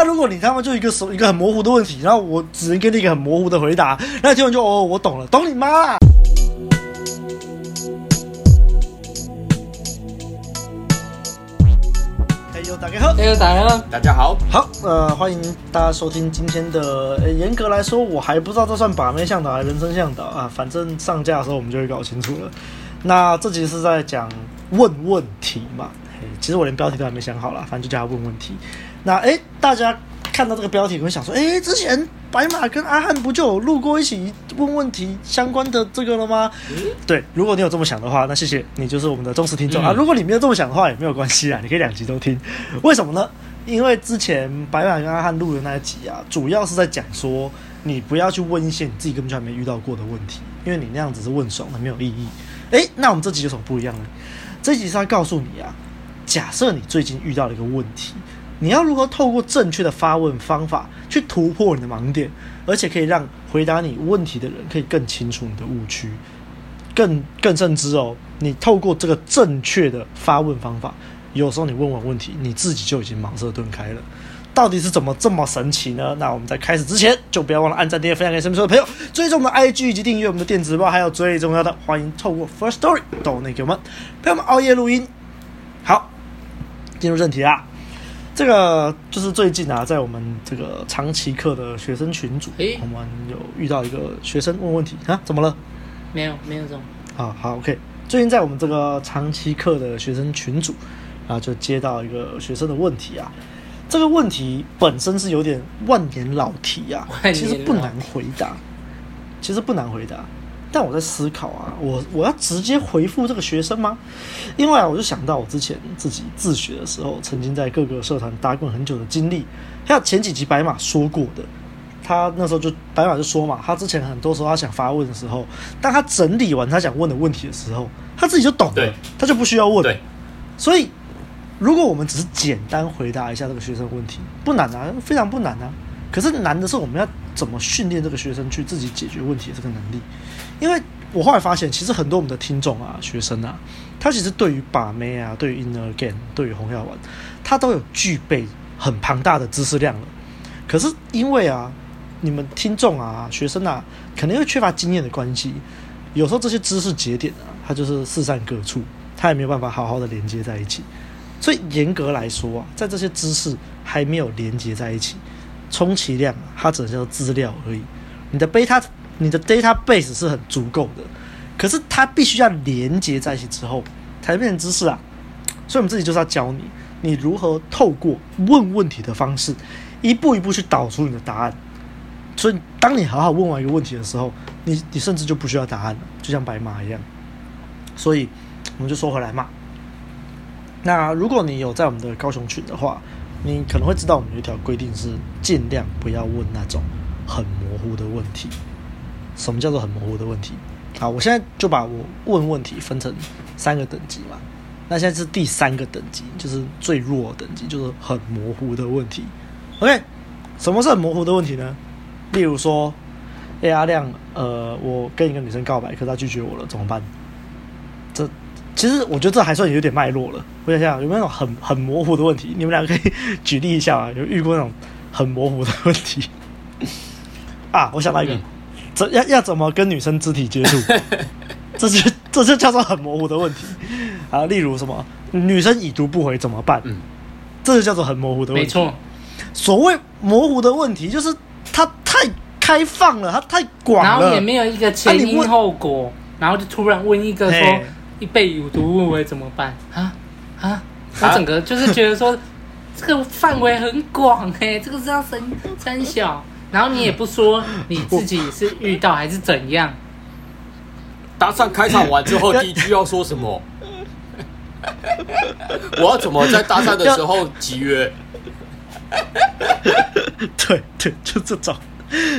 啊，如果你他妈就一个手一个很模糊的问题，然后我只能给你一个很模糊的回答，那听完就哦，我懂了，懂你妈啦！嘿呦，大家好，大家好，大家好，好，呃，欢迎大家收听今天的。呃，严格来说，我还不知道这算把妹向导还是人生向导啊，反正上架的时候我们就会搞清楚了。那这集是在讲问问题嘛？其实我连标题都还没想好啦，反正就叫他问问题。那哎，大家看到这个标题，会想说：哎，之前白马跟阿汉不就有录过一起问问题相关的这个了吗？嗯、对，如果你有这么想的话，那谢谢你，就是我们的忠实听众、嗯、啊。如果你没有这么想的话，也没有关系啊，你可以两集都听。为什么呢？因为之前白马跟阿汉录的那一集啊，主要是在讲说，你不要去问一些你自己根本就还没遇到过的问题，因为你那样子是问爽了，没有意义。哎，那我们这集有什么不一样呢？这集是要告诉你啊。假设你最近遇到了一个问题，你要如何透过正确的发问方法去突破你的盲点，而且可以让回答你问题的人可以更清楚你的误区，更更甚之哦，你透过这个正确的发问方法，有时候你问完问题，你自己就已经茅塞顿开了。到底是怎么这么神奇呢？那我们在开始之前，就不要忘了按赞、订阅、分享给身边所有的朋友，追踪我们的 IG 以及订阅我们的电子报，还有最重要的，欢迎透过 First Story 抖内给我们陪我们熬夜录音。好。进入正题啊，这个就是最近啊，在我们这个长期课的学生群组，欸、我们有遇到一个学生问问题啊，怎么了？没有，没有这种。啊好，OK。最近在我们这个长期课的学生群组，然后就接到一个学生的问题啊，这个问题本身是有点万年老题啊，其实不难回答，其实不难回答。但我在思考啊，我我要直接回复这个学生吗？因为啊，我就想到我之前自己自学的时候，曾经在各个社团打滚很久的经历，还有前几集白马说过的，他那时候就白马就说嘛，他之前很多时候他想发问的时候，当他整理完他想问的问题的时候，他自己就懂了，他就不需要问。对所以，如果我们只是简单回答一下这个学生问题，不难啊，非常不难啊。可是难的是我们要怎么训练这个学生去自己解决问题的这个能力。因为我后来发现，其实很多我们的听众啊、学生啊，他其实对于把妹啊、对于 inner g a i n、对于红药丸，他都有具备很庞大的知识量了。可是因为啊，你们听众啊、学生啊，可能又缺乏经验的关系，有时候这些知识节点啊，它就是四散各处，它也没有办法好好的连接在一起。所以严格来说啊，在这些知识还没有连接在一起，充其量它只能叫资料而已。你的 beta。你的 database 是很足够的，可是它必须要连接在一起之后，才变成知识啊。所以，我们这里就是要教你，你如何透过问问题的方式，一步一步去导出你的答案。所以，当你好好问完一个问题的时候，你你甚至就不需要答案了，就像白马一样。所以，我们就说回来嘛。那如果你有在我们的高雄群的话，你可能会知道我们有一条规定是尽量不要问那种很模糊的问题。什么叫做很模糊的问题？好，我现在就把我问问题分成三个等级嘛。那现在是第三个等级，就是最弱等级，就是很模糊的问题。OK，什么是很模糊的问题呢？例如说，哎，阿亮，呃，我跟一个女生告白，可她拒绝我了，怎么办？这其实我觉得这还算有点脉络了。我想想有没有那种很很模糊的问题？你们两个可以举例一下啊，有遇过那种很模糊的问题啊？我想到一个。要要怎么跟女生肢体接触？这就这就叫做很模糊的问题啊。例如什么，女生已读不回怎么办？嗯，这就叫做很模糊的问题。没错，所谓模糊的问题，就是它太开放了，它太广了，然后也没有一个前因后果，然后就突然问一个说一被已读不回怎么办？啊啊！我整个就是觉得说这个范围很广哎，这个是要分三小。然后你也不说你自己是遇到还是怎样？搭讪开场完之后，第一句要说什么？我要怎么在搭讪的时候集约？对 对，就这种，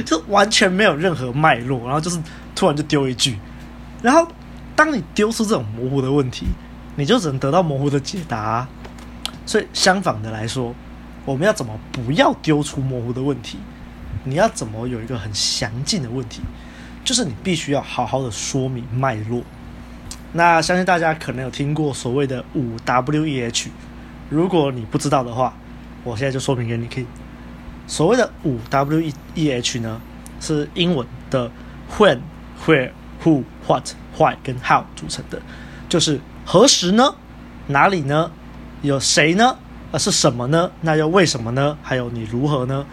就完全没有任何脉络，然后就是突然就丢一句，然后当你丢出这种模糊的问题，你就只能得到模糊的解答。所以相反的来说，我们要怎么不要丢出模糊的问题？你要怎么有一个很详尽的问题？就是你必须要好好的说明脉络。那相信大家可能有听过所谓的五 W E H，如果你不知道的话，我现在就说明给你听。所谓的五 W E H 呢，是英文的 When、Where、Who、What、Why 跟 How 组成的，就是何时呢？哪里呢？有谁呢？呃，是什么呢？那又为什么呢？还有你如何呢？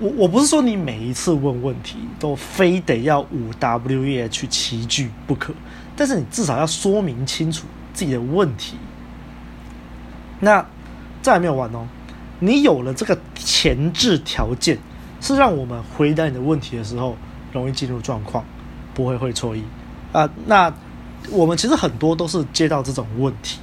我我不是说你每一次问问题都非得要五 W E H 齐聚不可，但是你至少要说明清楚自己的问题。那这还没有完哦，你有了这个前置条件，是让我们回答你的问题的时候容易进入状况，不会会错意啊。那我们其实很多都是接到这种问题，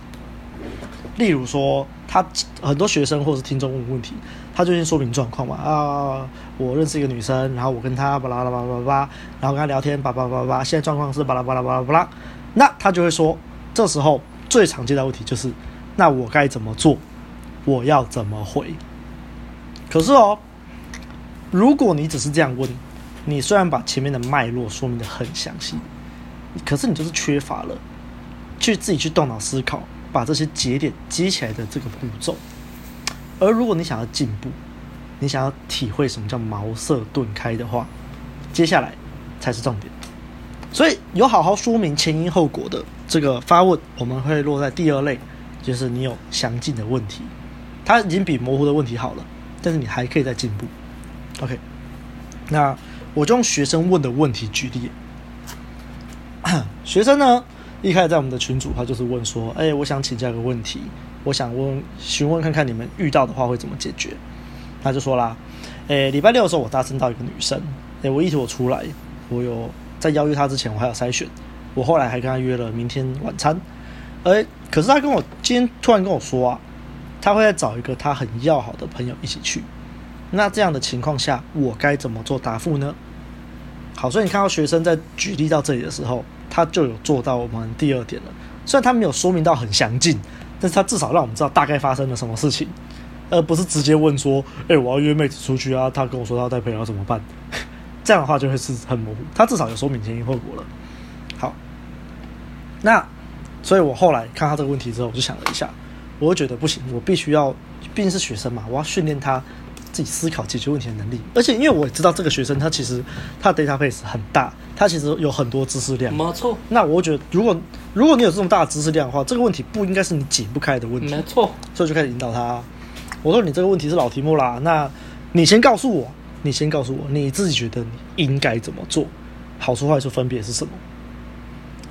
例如说。他很多学生或是听众问问题，他就先说明状况嘛啊，我认识一个女生，然后我跟她巴拉巴拉巴拉巴拉，然后跟她聊天巴拉巴拉巴拉，现在状况是巴拉巴拉巴拉巴拉，那他就会说，这时候最常见的问题就是，那我该怎么做？我要怎么回？可是哦，如果你只是这样问，你虽然把前面的脉络说明得很详细，可是你就是缺乏了去自己去动脑思考。把这些节点接起来的这个步骤，而如果你想要进步，你想要体会什么叫茅塞顿开的话，接下来才是重点。所以有好好说明前因后果的这个发问，我们会落在第二类，就是你有详尽的问题，它已经比模糊的问题好了，但是你还可以再进步。OK，那我就用学生问的问题举例，学生呢？一开始在我们的群组，他就是问说：“哎，我想请教一个问题，我想问询问看看你们遇到的话会怎么解决？”他就说啦：“诶，礼拜六的时候我搭乘到一个女生，诶，我意图我出来，我有在邀约她之前我还有筛选，我后来还跟她约了明天晚餐，哎，可是她跟我今天突然跟我说啊，她会再找一个她很要好的朋友一起去，那这样的情况下，我该怎么做答复呢？”好，所以你看到学生在举例到这里的时候。他就有做到我们第二点了，虽然他没有说明到很详尽，但是他至少让我们知道大概发生了什么事情，而不是直接问说：“哎、我要约妹子出去啊，他跟我说他要带朋友怎么办？” 这样的话就会是很模糊。他至少有说明前因后果了。好，那所以我后来看他这个问题之后，我就想了一下，我就觉得不行，我必须要，毕竟是学生嘛，我要训练他。自己思考解决问题的能力，而且因为我也知道这个学生他其实他的 database 很大，他其实有很多知识量。没错。那我觉得，如果如果你有这么大的知识量的话，这个问题不应该是你解不开的问题。没错。所以就开始引导他。我说你这个问题是老题目啦，那你先告诉我，你先告诉我你自己觉得你应该怎么做，好处坏处分别是什么？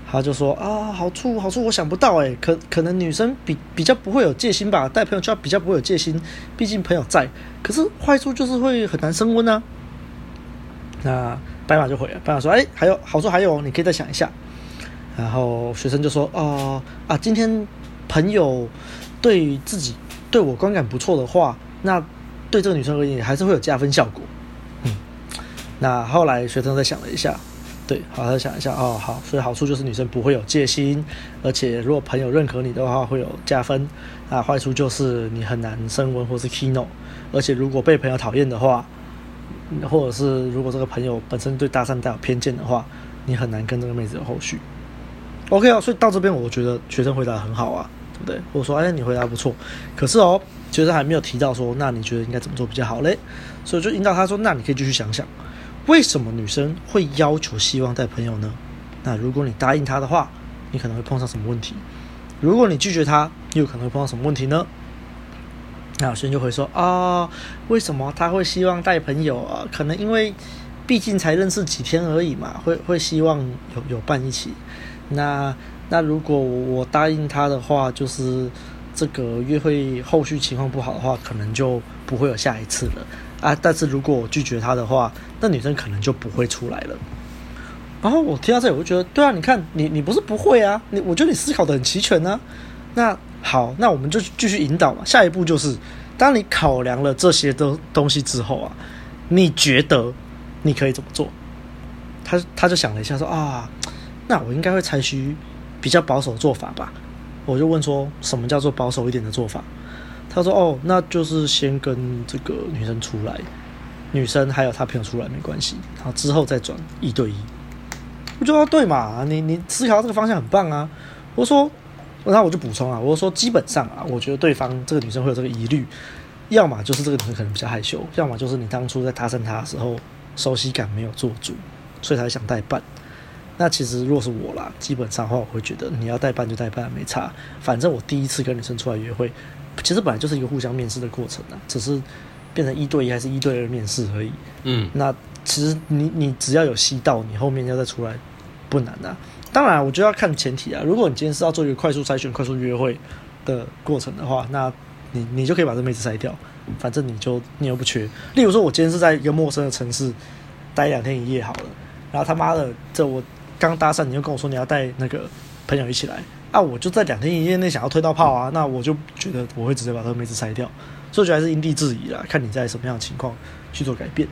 他就说啊，好处好处我想不到哎，可可能女生比比较不会有戒心吧，带朋友就要比较不会有戒心，毕竟朋友在。可是坏处就是会很难升温啊。那白马就回了，白马说，哎，还有好处还有，你可以再想一下。然后学生就说，哦啊，今天朋友对自己对我观感不错的话，那对这个女生而言还是会有加分效果。嗯，那后来学生再想了一下。对，好，再想一下哦，好，所以好处就是女生不会有戒心，而且如果朋友认可你的话，会有加分。那坏处就是你很难升温或是 KNO，而且如果被朋友讨厌的话，或者是如果这个朋友本身对搭讪带有偏见的话，你很难跟这个妹子有后续。OK 啊，所以到这边我觉得学生回答很好啊，对不对？或者说，哎，你回答不错，可是哦，学生还没有提到说，那你觉得应该怎么做比较好嘞？所以就引导他说，那你可以继续想想。为什么女生会要求希望带朋友呢？那如果你答应她的话，你可能会碰上什么问题？如果你拒绝她，又可能会碰到什么问题呢？那有些人就会说啊，为什么她会希望带朋友啊？可能因为毕竟才认识几天而已嘛，会会希望有有伴一起。那那如果我答应她的话，就是这个约会后续情况不好的话，可能就不会有下一次了。啊！但是如果我拒绝他的话，那女生可能就不会出来了。然后我听到这里，我就觉得，对啊，你看，你你不是不会啊，你我觉得你思考得很齐全呢。那好，那我们就继续引导嘛。下一步就是，当你考量了这些的东西之后啊，你觉得你可以怎么做？他他就想了一下，说啊，那我应该会采取比较保守的做法吧。我就问说，什么叫做保守一点的做法？他说：“哦，那就是先跟这个女生出来，女生还有她朋友出来没关系，然后之后再转一对一。我觉得对嘛，你你思考这个方向很棒啊。我说，然后我就补充啊，我说基本上啊，我觉得对方这个女生会有这个疑虑，要么就是这个女生可能比较害羞，要么就是你当初在搭讪她的时候熟悉感没有做足，所以才想代办。那其实若是我啦，基本上的话，我会觉得你要代办就代办，没差。反正我第一次跟女生出来约会，其实本来就是一个互相面试的过程啊，只是变成一对一还是一对二面试而已。嗯，那其实你你只要有吸到，你后面要再出来不难啊。当然，我就要看前提啊。如果你今天是要做一个快速筛选、快速约会的过程的话，那你你就可以把这妹子筛掉，反正你就你又不缺。例如说，我今天是在一个陌生的城市待两天一夜好了，然后他妈的这我。刚搭讪你就跟我说你要带那个朋友一起来啊，我就在两天一夜内想要推到炮啊，那我就觉得我会直接把这个妹子筛掉，所以我觉得还是因地制宜啦，看你在什么样的情况去做改变。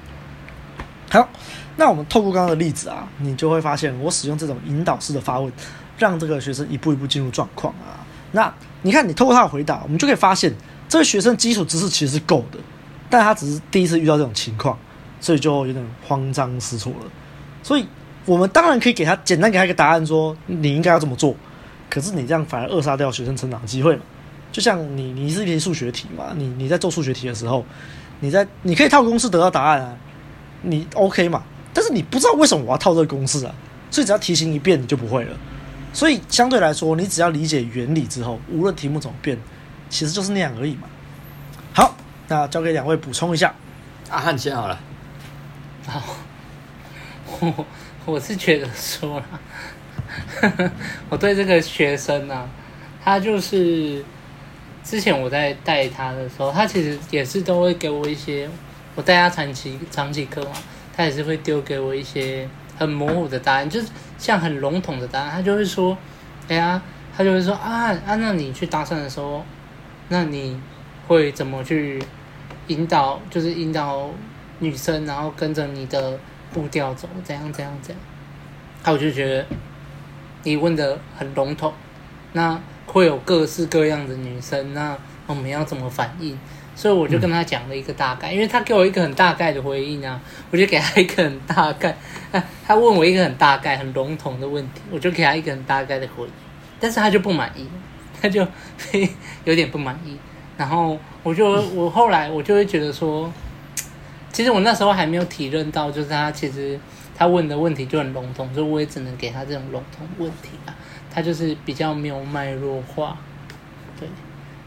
好，那我们透过刚刚的例子啊，你就会发现我使用这种引导式的发问，让这个学生一步一步进入状况啊。那你看你透过他的回答，我们就可以发现这个学生基础知识其实是够的，但他只是第一次遇到这种情况，所以就有点慌张失措了，所以。我们当然可以给他简单给他一个答案，说你应该要这么做。可是你这样反而扼杀掉学生成长的机会嘛？就像你，你是一题数学题嘛？你你在做数学题的时候，你在你可以套公式得到答案啊，你 OK 嘛？但是你不知道为什么我要套这个公式啊，所以只要题型一变，你就不会了。所以相对来说，你只要理解原理之后，无论题目怎么变，其实就是那样而已嘛。好，那交给两位补充一下。阿汉先好了。好。我我是觉得说啦，我对这个学生呢、啊，他就是之前我在带他的时候，他其实也是都会给我一些，我带他长期长期课嘛，他也是会丢给我一些很模糊的答案，就是像很笼统的答案，他就会说，哎呀，他就会说啊啊，那你去搭讪的时候，那你会怎么去引导，就是引导女生，然后跟着你的。步调走，怎样怎样怎样，他我就觉得你问的很笼统，那会有各式各样的女生，那我们要怎么反应？所以我就跟他讲了一个大概，因为他给我一个很大概的回应啊，我就给他一个很大概。他问我一个很大概、很笼统的问题，我就给他一个很大概的回应，但是他就不满意，他就 有点不满意。然后我就我后来我就会觉得说。其实我那时候还没有体认到，就是他其实他问的问题就很笼统，所以我也只能给他这种笼统问题啊。他就是比较没有脉络化，对。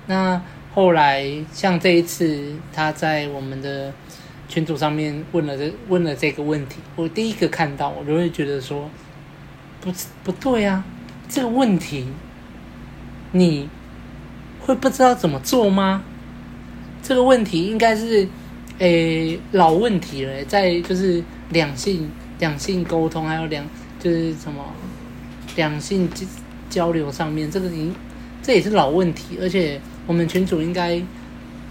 那后来像这一次他在我们的群组上面问了这问了这个问题，我第一个看到我就会觉得说，不不对啊，这个问题你会不知道怎么做吗？这个问题应该是。诶、老问题了，在就是两性两性沟通，还有两就是什么两性交交流上面，这个已这也是老问题，而且我们群主应该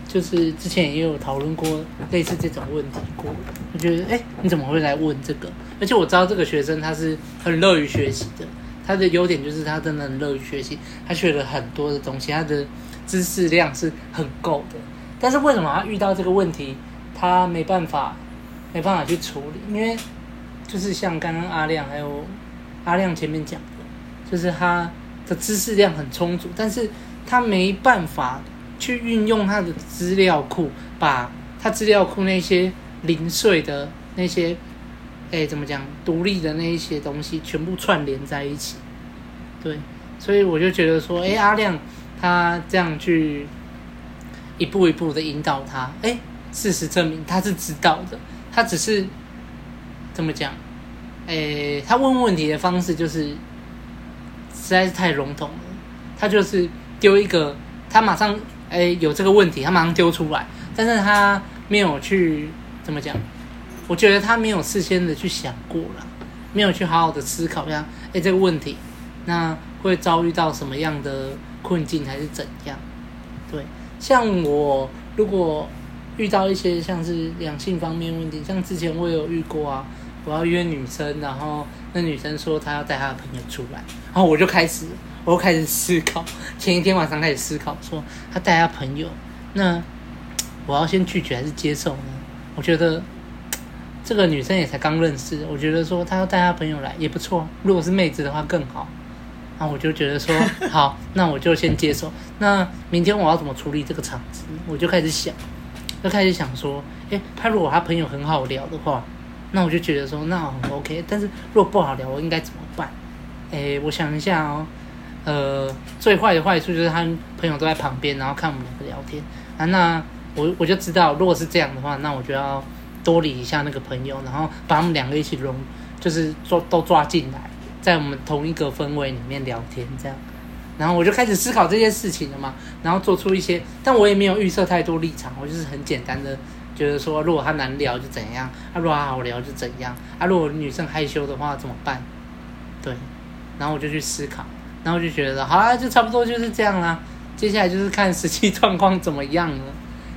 就是之前也有讨论过类似这种问题过。我觉得，诶、你怎么会来问这个？而且我知道这个学生他是很乐于学习的，他的优点就是他真的很乐于学习，他学了很多的东西，他的知识量是很够的。但是为什么他遇到这个问题？他没办法，没办法去处理，因为就是像刚刚阿亮还有阿亮前面讲的，就是他的知识量很充足，但是他没办法去运用他的资料库，把他资料库那些零碎的那些，哎，怎么讲，独立的那一些东西全部串联在一起。对，所以我就觉得说，哎，阿亮他这样去一步一步的引导他，哎。事实证明他是知道的，他只是怎么讲？诶，他问问题的方式就是实在是太笼统了。他就是丢一个，他马上诶有这个问题，他马上丢出来，但是他没有去怎么讲？我觉得他没有事先的去想过了，没有去好好的思考一下，诶这个问题那会遭遇到什么样的困境还是怎样？对，像我如果。遇到一些像是两性方面问题，像之前我有遇过啊，我要约女生，然后那女生说她要带她的朋友出来，然后我就开始，我就开始思考，前一天晚上开始思考，说她带她朋友，那我要先拒绝还是接受呢？我觉得这个女生也才刚认识，我觉得说她要带她朋友来也不错，如果是妹子的话更好，那我就觉得说好，那我就先接受。那明天我要怎么处理这个场子？我就开始想。就开始想说，哎，他如果他朋友很好聊的话，那我就觉得说那很 OK。但是如果不好聊，我应该怎么办？哎，我想一下哦，呃，最坏的坏处就是他朋友都在旁边，然后看我们两个聊天啊。那我我就知道，如果是这样的话，那我就要多理一下那个朋友，然后把他们两个一起融，就是抓都抓进来，在我们同一个氛围里面聊天这样。然后我就开始思考这件事情了嘛，然后做出一些，但我也没有预设太多立场，我就是很简单的觉得说，如果他难聊就怎样，啊，如果他好聊就怎样，啊，如果女生害羞的话怎么办？对，然后我就去思考，然后就觉得，好啦，就差不多就是这样啦，接下来就是看实际状况怎么样了。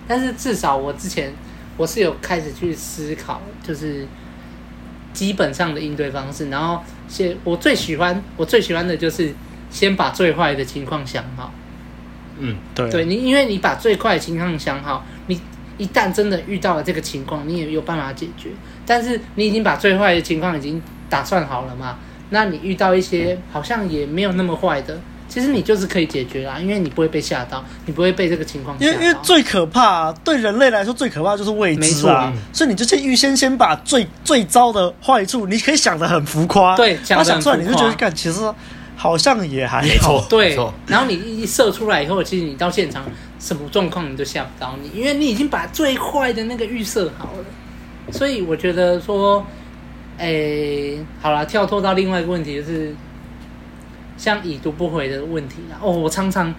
但是至少我之前我是有开始去思考，就是基本上的应对方式，然后先我最喜欢我最喜欢的就是。先把最坏的情况想好，嗯，对，对你，因为你把最坏的情况想好，你一旦真的遇到了这个情况，你也有办法解决。但是你已经把最坏的情况已经打算好了嘛？那你遇到一些好像也没有那么坏的，其实你就是可以解决啦，因为你不会被吓到，你不会被这个情况吓到。因为因为最可怕，对人类来说最可怕就是未知啊，所以你就先预先先把最最糟的坏处，你可以想的很浮夸，对，想出来你就觉得干，其实。好像也还好，对。然后你一射出来以后，其实你到现场什么状况你都吓不到你，因为你已经把最坏的那个预设好了。所以我觉得说，诶，好了，跳脱到另外一个问题，就是像已读不回的问题啦。哦，我常常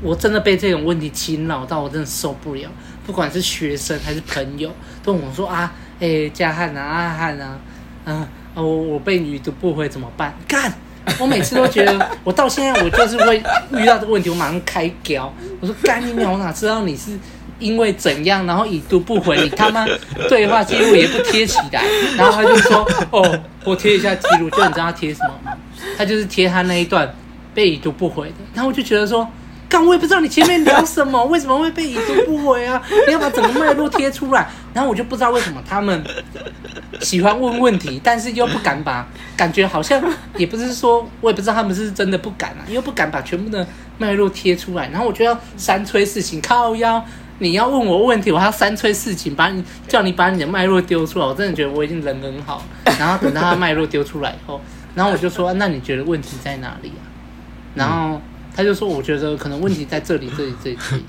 我真的被这种问题侵扰到，我真的受不了。不管是学生还是朋友，都跟我说啊，诶，加汉啊，阿汉啊，嗯、啊，我我被已读不回怎么办？干！我每次都觉得，我到现在我就是会遇到这个问题，我马上开胶。我说干你娘，我哪知道你是因为怎样，然后已读不回，你他妈对话记录也不贴起来。然后他就说，哦，我贴一下记录，就你知道他贴什么吗？他就是贴他那一段被已读不回的。然后我就觉得说。但我也不知道你前面聊什么，为什么会被已读不回啊？你要把整个脉络贴出来。然后我就不知道为什么他们喜欢问问题，但是又不敢把，感觉好像也不是说，我也不知道他们是真的不敢啊，又不敢把全部的脉络贴出来。然后我就要三催四请，靠腰，你要问我问题，我还要三催四请，把你叫你把你的脉络丢出来。我真的觉得我已经人很好。然后等到他脉络丢出来以后，然后我就说，那你觉得问题在哪里啊？然后。他就说：“我觉得可能问题在这里，这里，这里。”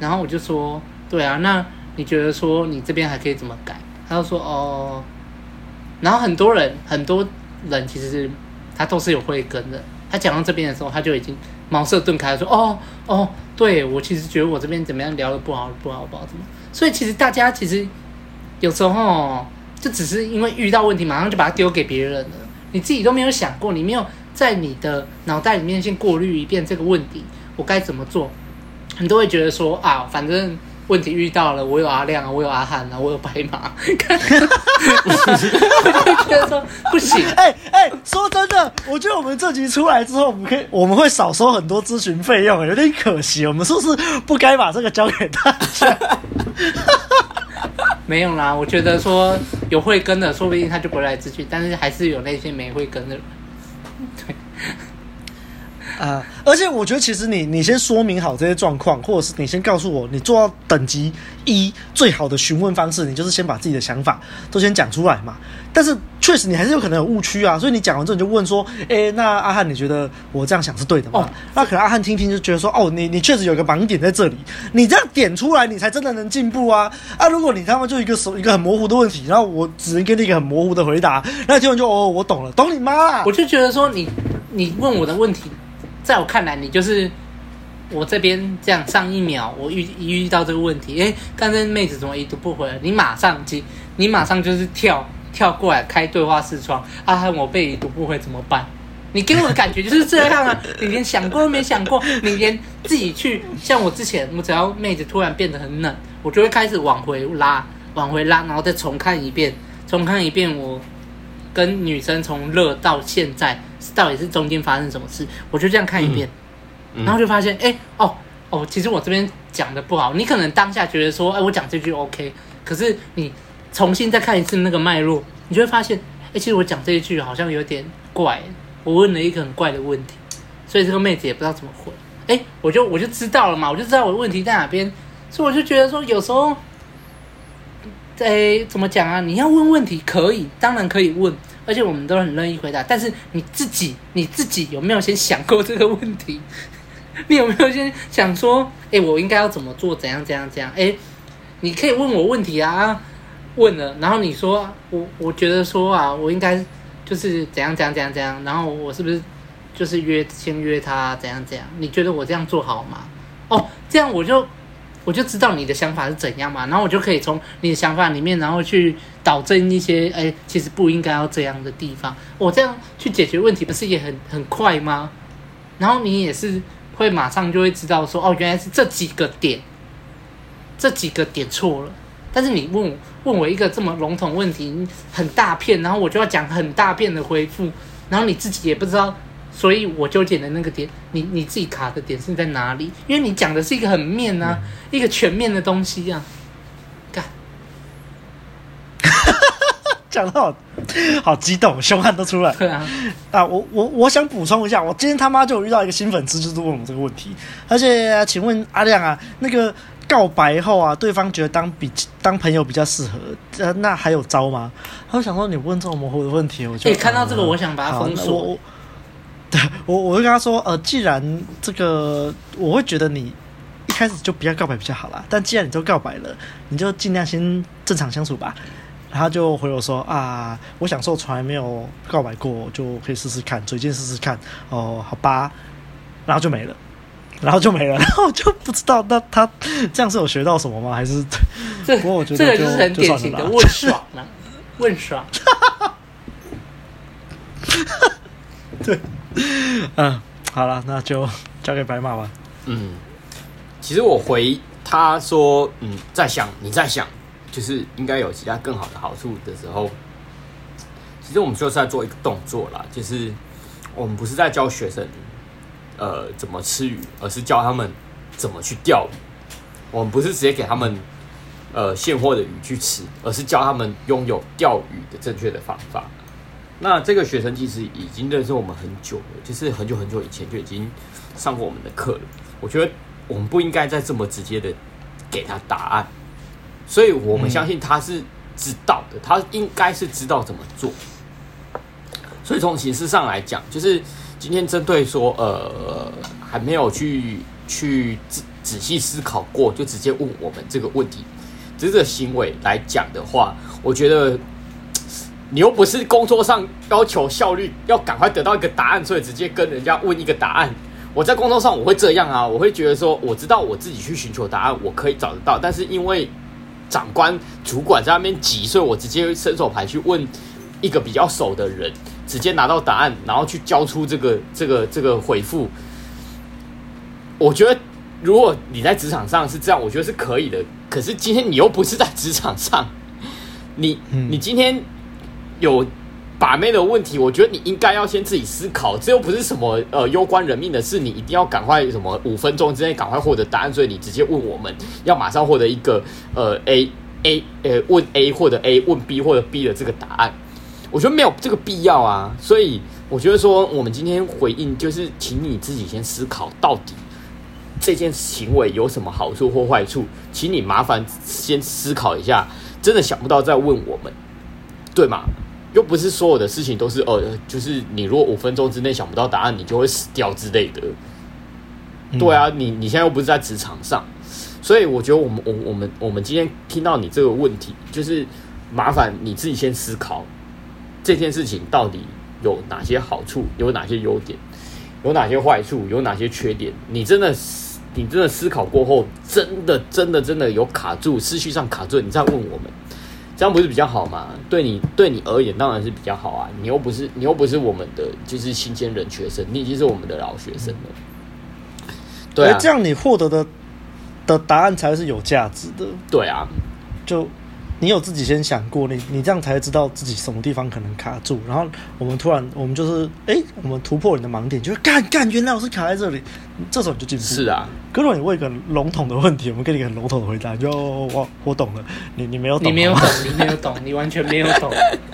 然后我就说：“对啊，那你觉得说你这边还可以怎么改？”他就说：“哦。”然后很多人，很多人其实是他都是有慧根的。他讲到这边的时候，他就已经茅塞顿开，说：“哦哦，对我其实觉得我这边怎么样聊得不好，不好，不好，怎么？”所以其实大家其实有时候就只是因为遇到问题，马上就把它丢给别人了。你自己都没有想过，你没有。在你的脑袋里面先过滤一遍这个问题，我该怎么做？你都会觉得说啊，反正问题遇到了，我有阿亮啊，我有阿汉啊，我有白马。我就会觉得说不行。哎 哎、欸欸，说真的，我觉得我们这集出来之后，我们可以我们会少收很多咨询费用，有点可惜。我们是不是不该把这个交给大家？没有啦，我觉得说有慧根的，说不定他就不会来咨询，但是还是有那些没慧根的。对，啊、呃，而且我觉得，其实你你先说明好这些状况，或者是你先告诉我，你做到等级一最好的询问方式，你就是先把自己的想法都先讲出来嘛。但是确实你还是有可能有误区啊，所以你讲完之后你就问说，哎、欸，那阿汉你觉得我这样想是对的吗？哦、那可能阿汉听听就觉得说，哦，你你确实有个盲点在这里，你这样点出来，你才真的能进步啊。啊，如果你他妈就一个手一个很模糊的问题，然后我只能给你一个很模糊的回答，那听完就哦，我懂了，懂你妈啦。我就觉得说你你问我的问题，在我看来，你就是我这边这样上一秒我遇一遇到这个问题，哎、欸，刚才妹子怎么已读不回了？你马上即，你马上就是跳。跳过来开对话视窗，啊我被已读不回怎么办？你给我的感觉就是这样啊！你连想过都没想过，你连自己去像我之前，我只要妹子突然变得很冷，我就会开始往回拉，往回拉，然后再重看一遍，重看一遍我跟女生从热到现在到底是中间发生什么事，我就这样看一遍，然后就发现，哎、欸，哦哦，其实我这边讲的不好，你可能当下觉得说，哎、欸，我讲这句 OK，可是你。重新再看一次那个脉络，你就会发现，哎、欸，其实我讲这一句好像有点怪，我问了一个很怪的问题，所以这个妹子也不知道怎么回。哎、欸，我就我就知道了嘛，我就知道我的问题在哪边，所以我就觉得说，有时候诶，怎么讲啊？你要问问题可以，当然可以问，而且我们都很乐意回答。但是你自己，你自己有没有先想过这个问题？你有没有先想说，诶，我应该要怎么做？怎样怎样怎样？诶，你可以问我问题啊，问了，然后你说我，我觉得说啊，我应该就是怎样怎样怎样怎样，然后我是不是就是约先约他怎样怎样？你觉得我这样做好吗？哦，这样我就。我就知道你的想法是怎样嘛，然后我就可以从你的想法里面，然后去导正一些，哎，其实不应该要这样的地方。我这样去解决问题，不是也很很快吗？然后你也是会马上就会知道说，哦，原来是这几个点，这几个点错了。但是你问问我一个这么笼统问题，很大片，然后我就要讲很大片的回复，然后你自己也不知道。所以我纠结的那个点，你你自己卡的点是在哪里？因为你讲的是一个很面啊，嗯、一个全面的东西啊。干，讲的好好激动，凶悍都出来。对啊，啊，我我我想补充一下，我今天他妈就遇到一个新粉丝，就是问我这个问题。而且，啊、请问阿亮啊，那个告白后啊，对方觉得当比当朋友比较适合，呃，那还有招吗？他就想说你问这种模糊的问题，我就、欸、看到这个，我想把它封锁。对，我我会跟他说，呃，既然这个，我会觉得你一开始就不要告白比较好啦。但既然你都告白了，你就尽量先正常相处吧。然后就回我说啊，我享受从来没有告白过，就可以试试看，嘴贱试试看。哦，好吧，然后就没了，然后就没了，然后就不知道那他这样是有学到什么吗？还是这？不过我觉得就这个就是很典型的问爽了，问爽。对。嗯，好了，那就交给白马吧。嗯，其实我回他说，嗯，在想，你在想，就是应该有其他更好的好处的时候，其实我们就是在做一个动作啦，就是我们不是在教学生，呃，怎么吃鱼，而是教他们怎么去钓鱼。我们不是直接给他们呃现货的鱼去吃，而是教他们拥有钓鱼的正确的方法。那这个学生其实已经认识我们很久了，就是很久很久以前就已经上过我们的课了。我觉得我们不应该再这么直接的给他答案，所以我们相信他是知道的，他应该是知道怎么做。所以从形式上来讲，就是今天针对说呃还没有去去仔仔细思考过，就直接问我们这个问题，这个行为来讲的话，我觉得。你又不是工作上要求效率，要赶快得到一个答案，所以直接跟人家问一个答案。我在工作上我会这样啊，我会觉得说，我知道我自己去寻求答案，我可以找得到。但是因为长官、主管在那边急，所以我直接伸手牌去问一个比较熟的人，直接拿到答案，然后去交出这个这个这个回复。我觉得如果你在职场上是这样，我觉得是可以的。可是今天你又不是在职场上，你你今天。有把妹的问题，我觉得你应该要先自己思考，这又不是什么呃攸关人命的事，你一定要赶快什么五分钟之内赶快获得答案，所以你直接问我们要马上获得一个呃 A A 呃问 A 或者 A 问 B 或者 B 的这个答案，我觉得没有这个必要啊，所以我觉得说我们今天回应就是，请你自己先思考到底这件行为有什么好处或坏处，请你麻烦先思考一下，真的想不到再问我们，对吗？又不是所有的事情都是呃，就是你如果五分钟之内想不到答案，你就会死掉之类的。对啊，你你现在又不是在职场上，所以我觉得我们我我们我们今天听到你这个问题，就是麻烦你自己先思考这件事情到底有哪些好处，有哪些优点，有哪些坏处，有哪些缺点。你真的你真的思考过后，真的真的真的有卡住，思绪上卡住，你再问我们。这样不是比较好吗？对你对你而言当然是比较好啊！你又不是你又不是我们的就是新鲜人学生，你已经是我们的老学生了。对啊，这样你获得的的答案才是有价值的。对啊，就。你有自己先想过，你你这样才知道自己什么地方可能卡住，然后我们突然我们就是哎、欸，我们突破你的盲点，就是干干，原来我是卡在这里，这时候你就进步。是啊，可是你问一个笼统的问题，我们给你一个笼统的回答，就我我懂了，你你没有懂，你没有懂，你没有懂，你完全没有懂，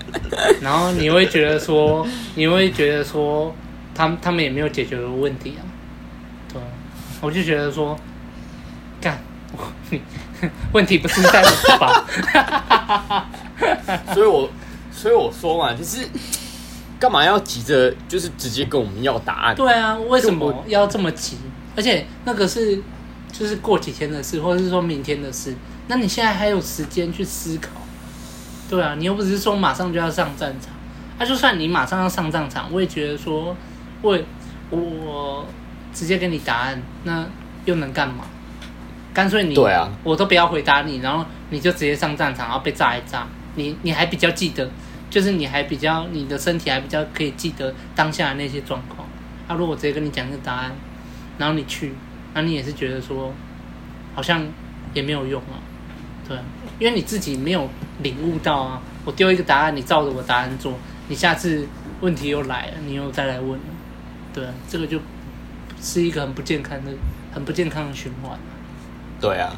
然后你会觉得说，你会觉得说，他们他们也没有解决的问题啊，对，我就觉得说，干我你。问题不是在我吧？所以我所以我说嘛，就是干嘛要急着，就是直接跟我们要答案？对啊，为什么要这么急？而且那个是就是过几天的事，或者是说明天的事。那你现在还有时间去思考？对啊，你又不是说马上就要上战场。那、啊、就算你马上要上战场，我也觉得说，我我直接给你答案，那又能干嘛？干脆你，对啊，我都不要回答你，然后你就直接上战场，然后被炸一炸。你你还比较记得，就是你还比较你的身体还比较可以记得当下的那些状况。啊，如果我直接跟你讲一个答案，然后你去，那你也是觉得说，好像也没有用啊，对，因为你自己没有领悟到啊。我丢一个答案，你照着我答案做，你下次问题又来了，你又再来问了，对，这个就是一个很不健康的、很不健康的循环。对啊，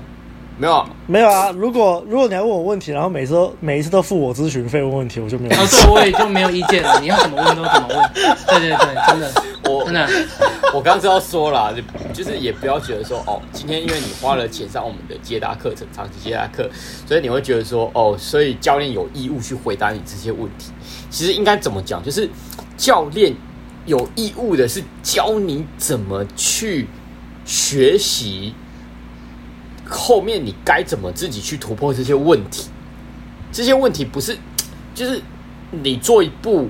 没有啊没有啊！如果如果你要问我问题，然后每次都每一次都付我咨询费问问题，我就没有。哦，对，我也就没有意见了。你要怎么问都怎么问。对对对，真的，我真的，我刚刚就要说了，就就是也不要觉得说哦，今天因为你花了钱上我们的接答课程，长期接答课，所以你会觉得说哦，所以教练有义务去回答你这些问题。其实应该怎么讲？就是教练有义务的是教你怎么去学习。后面你该怎么自己去突破这些问题？这些问题不是，就是你做一步，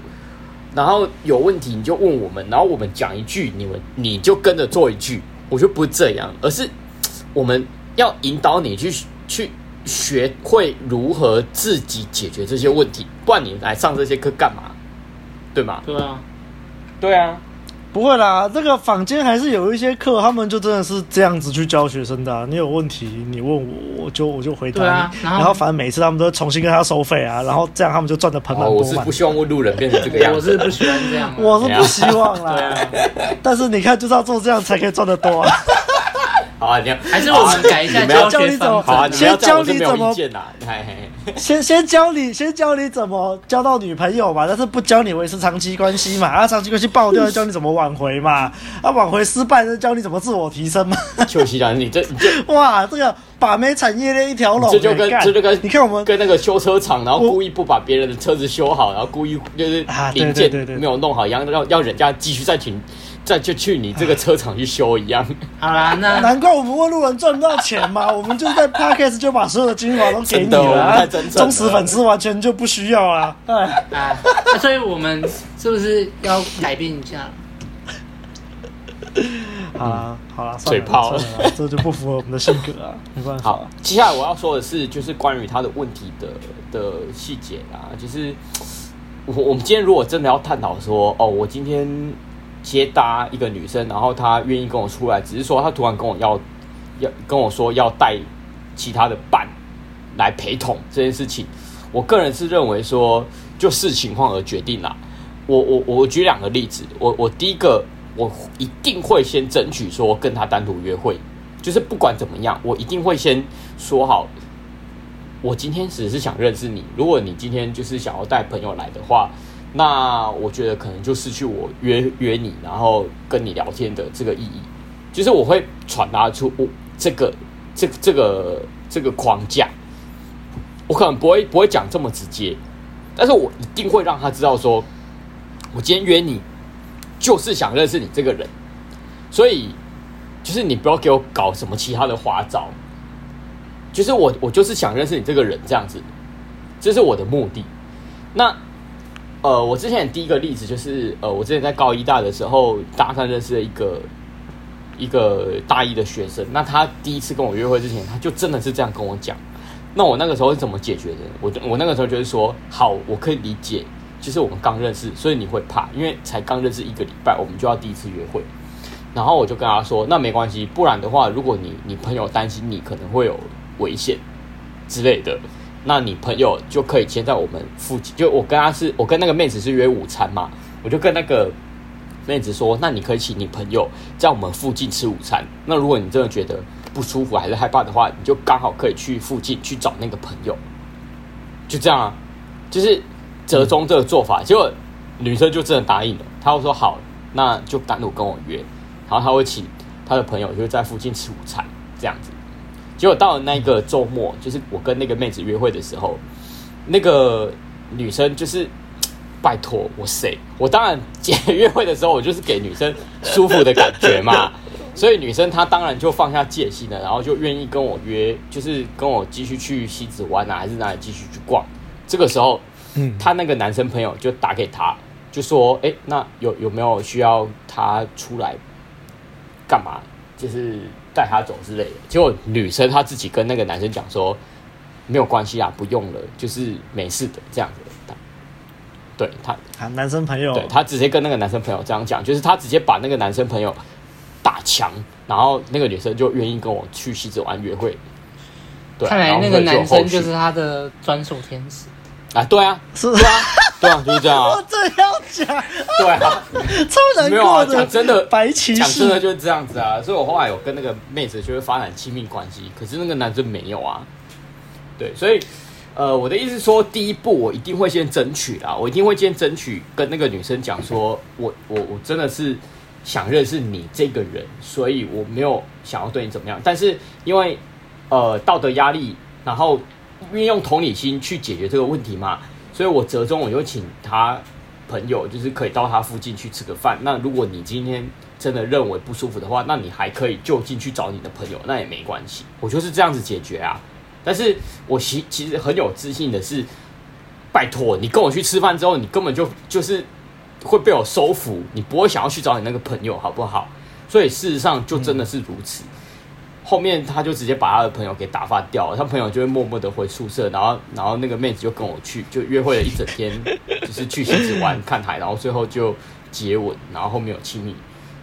然后有问题你就问我们，然后我们讲一句，你们你就跟着做一句。我觉得不是这样，而是 我们要引导你去去学会如何自己解决这些问题，不然你来上这些课干嘛？对吗？对啊，对啊。不会啦，这个坊间还是有一些课，他们就真的是这样子去教学生的啊。你有问题，你问我，我就我就回答你。啊，然后，然后反正每次他们都重新跟他收费啊，然后这样他们就赚的盆满钵满。我是不希望问路人变成这个样子，我是不希望这样，我是不希望啦。但是你看，就是要做这样才可以赚得多啊。好啊，你要还是我们改一下 教学方法。先教你怎么，先先教你，先教你怎么交到女朋友嘛，但是不教你维持长期关系嘛。啊，长期关系爆掉，教你怎么挽回嘛。啊，挽回失败，就教你怎么自我提升嘛。秋熙啊，你这你这 哇，这个把妹产业链一条龙，这就跟这就跟你看我们跟那个修车厂，然后故意不把别人的车子修好，然后故意就是零件没有弄好一样，要要人家继续再停。再就去你这个车厂去修一样。好啦，那难怪我们问路人赚不到钱嘛。我们就在 Podcast 就把所有的精华都给你了，忠实粉丝完全就不需要啊。对，啊，所以我们是不是要改变一下？好啦，好啦，嘴炮了，这就不符合我们的性格啊，没关系。好，接下来我要说的是，就是关于他的问题的的细节啊，就是我我们今天如果真的要探讨说，哦，我今天。接搭一个女生，然后她愿意跟我出来，只是说她突然跟我要，要跟我说要带其他的伴来陪同这件事情，我个人是认为说就视情况而决定啦。我我我举两个例子，我我第一个我一定会先争取说跟她单独约会，就是不管怎么样，我一定会先说好，我今天只是想认识你，如果你今天就是想要带朋友来的话。那我觉得可能就失去我约约你，然后跟你聊天的这个意义，就是我会传达出我这个这这个这个框架，我可能不会不会讲这么直接，但是我一定会让他知道说，我今天约你就是想认识你这个人，所以就是你不要给我搞什么其他的花招，就是我我就是想认识你这个人这样子，这是我的目的，那。呃，我之前第一个例子就是，呃，我之前在高一大的时候，搭讪认识了一个一个大一的学生。那他第一次跟我约会之前，他就真的是这样跟我讲。那我那个时候是怎么解决的？我我那个时候就是说，好，我可以理解，就是我们刚认识，所以你会怕，因为才刚认识一个礼拜，我们就要第一次约会。然后我就跟他说，那没关系，不然的话，如果你你朋友担心你可能会有危险之类的。那你朋友就可以先在我们附近，就我跟他是，我跟那个妹子是约午餐嘛，我就跟那个妹子说，那你可以请你朋友在我们附近吃午餐。那如果你真的觉得不舒服还是害怕的话，你就刚好可以去附近去找那个朋友。就这样啊，就是折中这个做法，结果女生就真的答应了，她会说好，那就单独跟我约，然后她会请她的朋友就在附近吃午餐，这样子。结果到了那个周末，就是我跟那个妹子约会的时候，那个女生就是拜托我谁？我当然约会的时候，我就是给女生舒服的感觉嘛。所以女生她当然就放下戒心了，然后就愿意跟我约，就是跟我继续去西子湾啊，还是哪里继续去逛。这个时候，嗯，她那个男生朋友就打给她，就说：“哎，那有有没有需要她出来干嘛？就是带她走之类的。”结果女生她自己跟那个男生讲说：“没有关系啊，不用了，就是没事的这样子。”对他，啊，男生朋友，对他直接跟那个男生朋友这样讲，就是他直接把那个男生朋友。打墙，然后那个女生就愿意跟我去西子湾约会。对，看来那个男生就是他的专属天使啊！对啊，是啊，对啊，就是这样啊。我这样讲，对啊，超难过的。讲、啊、真的，白骑士讲真的就是这样子啊。所以我后来有跟那个妹子就会发展亲密关系，可是那个男生没有啊。对，所以呃，我的意思是说，第一步我一定会先争取啦，我一定会先争取跟那个女生讲说，我我我真的是。想认识你这个人，所以我没有想要对你怎么样。但是因为呃道德压力，然后运用同理心去解决这个问题嘛，所以我折中，我就请他朋友，就是可以到他附近去吃个饭。那如果你今天真的认为不舒服的话，那你还可以就近去找你的朋友，那也没关系。我就是这样子解决啊。但是我其其实很有自信的是，拜托你跟我去吃饭之后，你根本就就是。会被我收服，你不会想要去找你那个朋友，好不好？所以事实上就真的是如此。嗯、后面他就直接把他的朋友给打发掉了，他朋友就会默默的回宿舍，然后然后那个妹子就跟我去，就约会了一整天，就是去西子湾看海，然后最后就接吻，然后后面有亲密，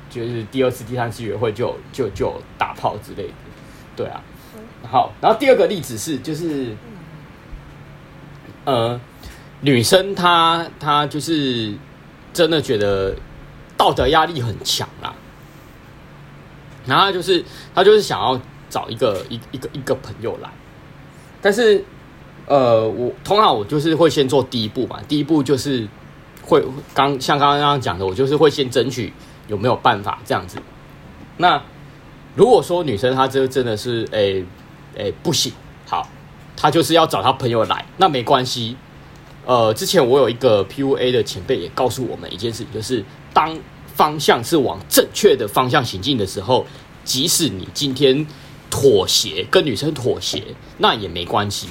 就是第二次、第三次约会就就就打炮之类的，对啊。好，然后第二个例子是就是，呃，女生她她就是。真的觉得道德压力很强啦，然后就是他就是想要找一个一一个一个朋友来，但是呃，我通常我就是会先做第一步嘛，第一步就是会刚像刚刚刚讲的，我就是会先争取有没有办法这样子。那如果说女生她这真的是诶诶、不行，好，她就是要找她朋友来，那没关系。呃，之前我有一个 PUA 的前辈也告诉我们一件事情，就是当方向是往正确的方向行进的时候，即使你今天妥协，跟女生妥协，那也没关系，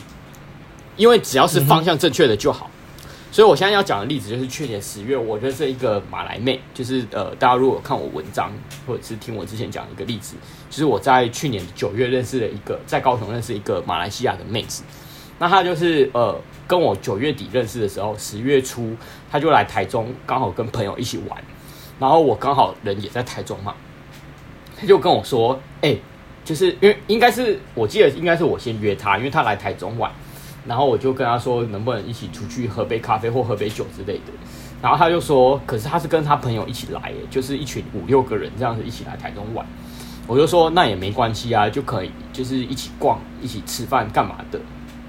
因为只要是方向正确的就好。所以我现在要讲的例子就是去年十月，我认识一个马来妹，就是呃，大家如果看我文章或者是听我之前讲一个例子，就是我在去年九月认识了一个在高雄认识一个马来西亚的妹子，那她就是呃。跟我九月底认识的时候，十月初他就来台中，刚好跟朋友一起玩，然后我刚好人也在台中嘛，他就跟我说：“哎、就是因为应该是我记得应该是我先约他，因为他来台中玩，然后我就跟他说能不能一起出去喝杯咖啡或喝杯酒之类的，然后他就说，可是他是跟他朋友一起来，就是一群五六个人这样子一起来台中玩，我就说那也没关系啊，就可以就是一起逛、一起吃饭干嘛的。”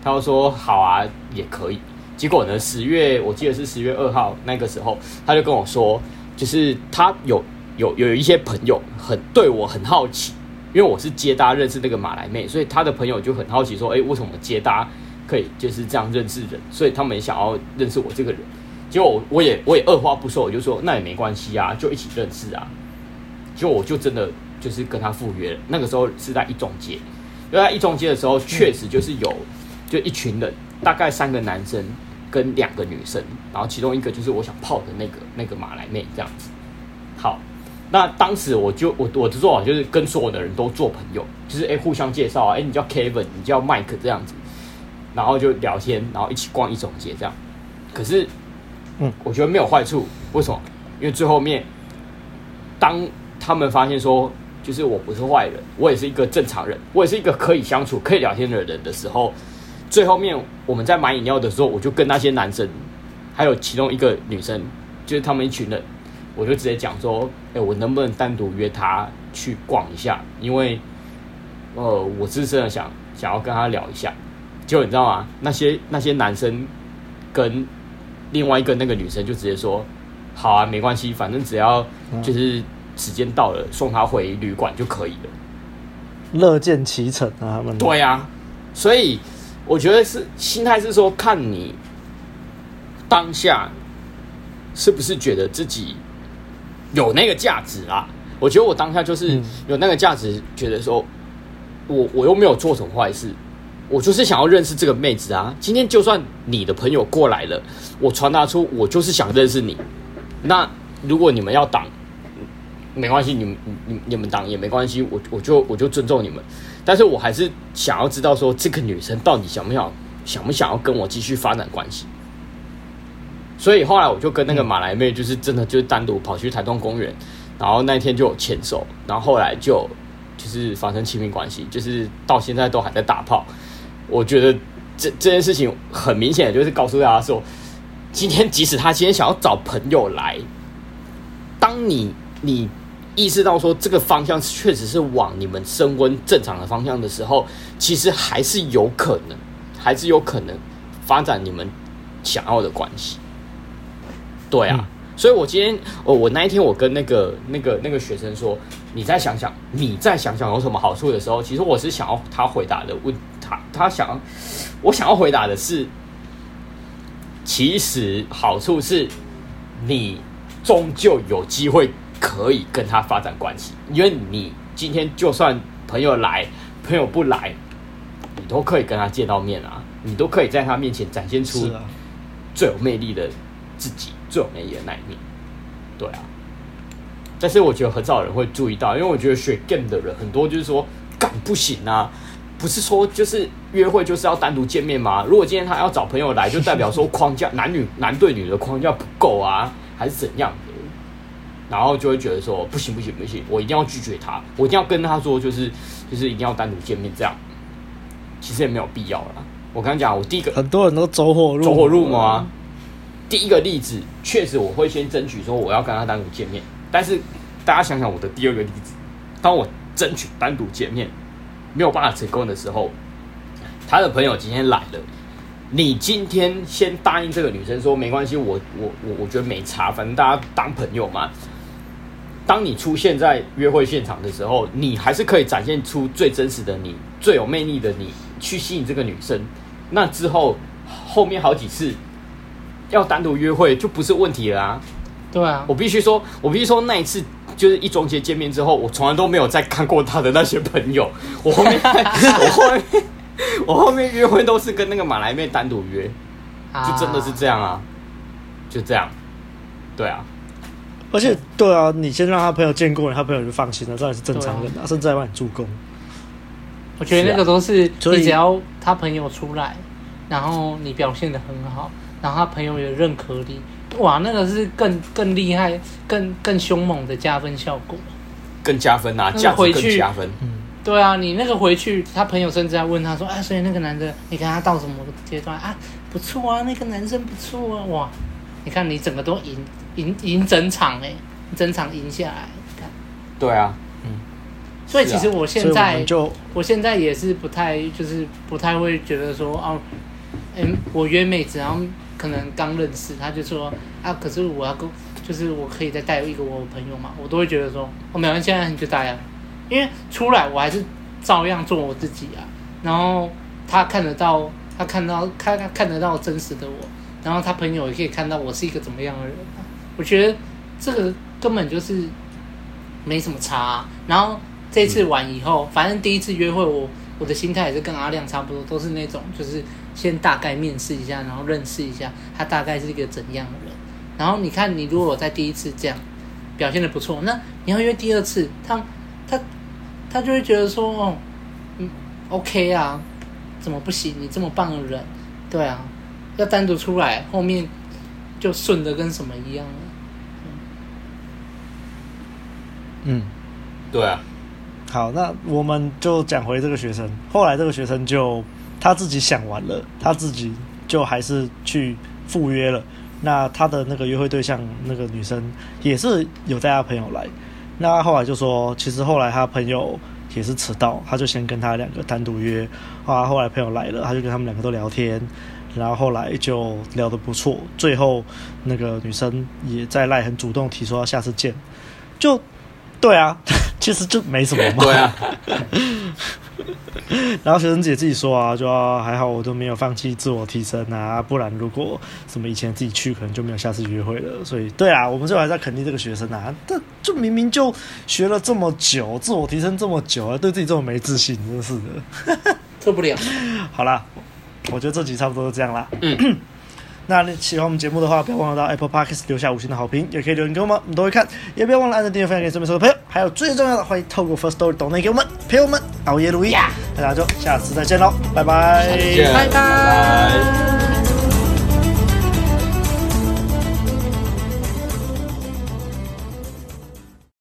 他就说好啊，也可以。结果呢，十月我记得是十月二号那个时候，他就跟我说，就是他有有有一些朋友很对我很好奇，因为我是接搭认识那个马来妹，所以他的朋友就很好奇说，哎，为什么接搭可以就是这样认识人？所以他们也想要认识我这个人。结果我也我也二话不说，我就说那也没关系啊，就一起认识啊。结果我就真的就是跟他赴约了。那个时候是在一中街，因为在一中街的时候确实就是有。就一群人，大概三个男生跟两个女生，然后其中一个就是我想泡的那个那个马来妹这样子。好，那当时我就我我的做法就是跟所有的人都做朋友，就是哎、欸、互相介绍啊，哎、欸、你叫 Kevin，你叫 Mike 这样子，然后就聊天，然后一起逛一中街这样。可是，嗯，我觉得没有坏处，为什么？因为最后面，当他们发现说，就是我不是坏人，我也是一个正常人，我也是一个可以相处、可以聊天的人的时候。最后面我们在买饮料的时候，我就跟那些男生，还有其中一个女生，就是他们一群人，我就直接讲说，哎，我能不能单独约她去逛一下？因为，呃，我是真的想想要跟她聊一下。结果你知道吗？那些那些男生跟另外一个那个女生就直接说，好啊，没关系，反正只要就是时间到了，送她回旅馆就可以了。乐见其成啊，他们对啊，所以我觉得是心态是说，看你当下是不是觉得自己有那个价值啊？我觉得我当下就是有那个价值，觉得说我我又没有做什么坏事，我就是想要认识这个妹子啊。今天就算你的朋友过来了，我传达出我就是想认识你。那如果你们要挡，没关系，你们你你们挡也没关系，我我就我就尊重你们。但是我还是想要知道说，这个女生到底想不想想不想要跟我继续发展关系。所以后来我就跟那个马来妹，就是真的就是单独跑去台东公园，然后那天就有牵手，然后后来就就是发生亲密关系，就是到现在都还在打炮。我觉得这这件事情很明显的就是告诉大家说，今天即使他今天想要找朋友来，当你你。意识到说这个方向确实是往你们升温正常的方向的时候，其实还是有可能，还是有可能发展你们想要的关系。对啊，嗯、所以我今天我我那一天我跟那个那个那个学生说，你再想想，你再想想有什么好处的时候，其实我是想要他回答的问他，他想我想要回答的是，其实好处是你终究有机会。可以跟他发展关系，因为你今天就算朋友来，朋友不来，你都可以跟他见到面啊，你都可以在他面前展现出最有魅力的自己，最有魅力的那一面。对啊，但是我觉得很少人会注意到，因为我觉得学 game 的人很多就是说，干不行啊，不是说就是约会就是要单独见面吗？如果今天他要找朋友来，就代表说框架男女男对女的框架不够啊，还是怎样？然后就会觉得说不行不行不行，我一定要拒绝他，我一定要跟他说，就是就是一定要单独见面这样，其实也没有必要啦。我刚刚讲，我第一个很多人都走火入走火入魔啊。第一个例子确实我会先争取说我要跟他单独见面，但是大家想想我的第二个例子，当我争取单独见面没有办法成功的时候，他的朋友今天来了。你今天先答应这个女生说没关系，我我我我觉得没差，反正大家当朋友嘛。当你出现在约会现场的时候，你还是可以展现出最真实的你，最有魅力的你，去吸引这个女生。那之后后面好几次要单独约会就不是问题了啊。对啊，我必须说，我必须说那一次就是一中街见面之后，我从来都没有再看过他的那些朋友。我后面，我后面。我后面约会都是跟那个马来妹单独约，就真的是这样啊，就这样，对啊，而且对啊，你先让他朋友见过了，他朋友就放心了，这也是正常人啊，甚至还帮你助攻。我觉得那个都是，你只要他朋友出来，然后你表现的很好，然后他朋友有认可你，哇，那个是更更厉害、更更凶猛的加分效果，更加分啊，加回去加分，嗯。对啊，你那个回去，他朋友甚至在问他说：“啊，所以那个男的，你跟他到什么阶段啊？不错啊，那个男生不错啊，哇！你看你整个都赢赢赢整场哎，整场赢下来，你看。”对啊，嗯。所以其实我现在，我就我现在也是不太，就是不太会觉得说哦，嗯，我约妹子，然后可能刚认识，他就说啊，可是我要跟，就是我可以再带一个我朋友嘛，我都会觉得说，我没关系，现在你就带啊。因为出来我还是照样做我自己啊，然后他看得到，他看到看看得到真实的我，然后他朋友也可以看到我是一个怎么样的人啊。我觉得这个根本就是没什么差啊。然后这次完以后，反正第一次约会我我的心态也是跟阿亮差不多，都是那种就是先大概面试一下，然后认识一下他大概是一个怎样的人。然后你看你如果在第一次这样表现的不错，那你要约第二次他。他他就会觉得说，哦，嗯，OK 啊，怎么不行？你这么棒的人，对啊，要单独出来，后面就顺的跟什么一样了。嗯，对啊。好，那我们就讲回这个学生。后来这个学生就他自己想完了，他自己就还是去赴约了。那他的那个约会对象，那个女生也是有带他朋友来。那后来就说，其实后来他朋友也是迟到，他就先跟他两个单独约。啊，后来朋友来了，他就跟他们两个都聊天，然后后来就聊得不错。最后那个女生也在赖很主动提出要下次见。就对啊，其实就没什么嘛。对啊。然后学生姐自己说啊，就还好我都没有放弃自我提升啊，不然如果什么以前自己去，可能就没有下次约会了。所以，对啊，我们最后还在肯定这个学生啊，这就明明就学了这么久，自我提升这么久啊，对自己这么没自信，真是的，受不了。好啦，我觉得这集差不多就这样啦。嗯。那你喜欢我们节目的话，不要忘了到 Apple Podcast 留下五星的好评，也可以留言给我们，我们都会看。也不要忘了按赞订阅，分享给身边所有朋友。还有最重要的，欢迎透过 First Story 抖内给我们，陪我们熬夜录音。那大家就下次再见喽，拜拜，拜拜。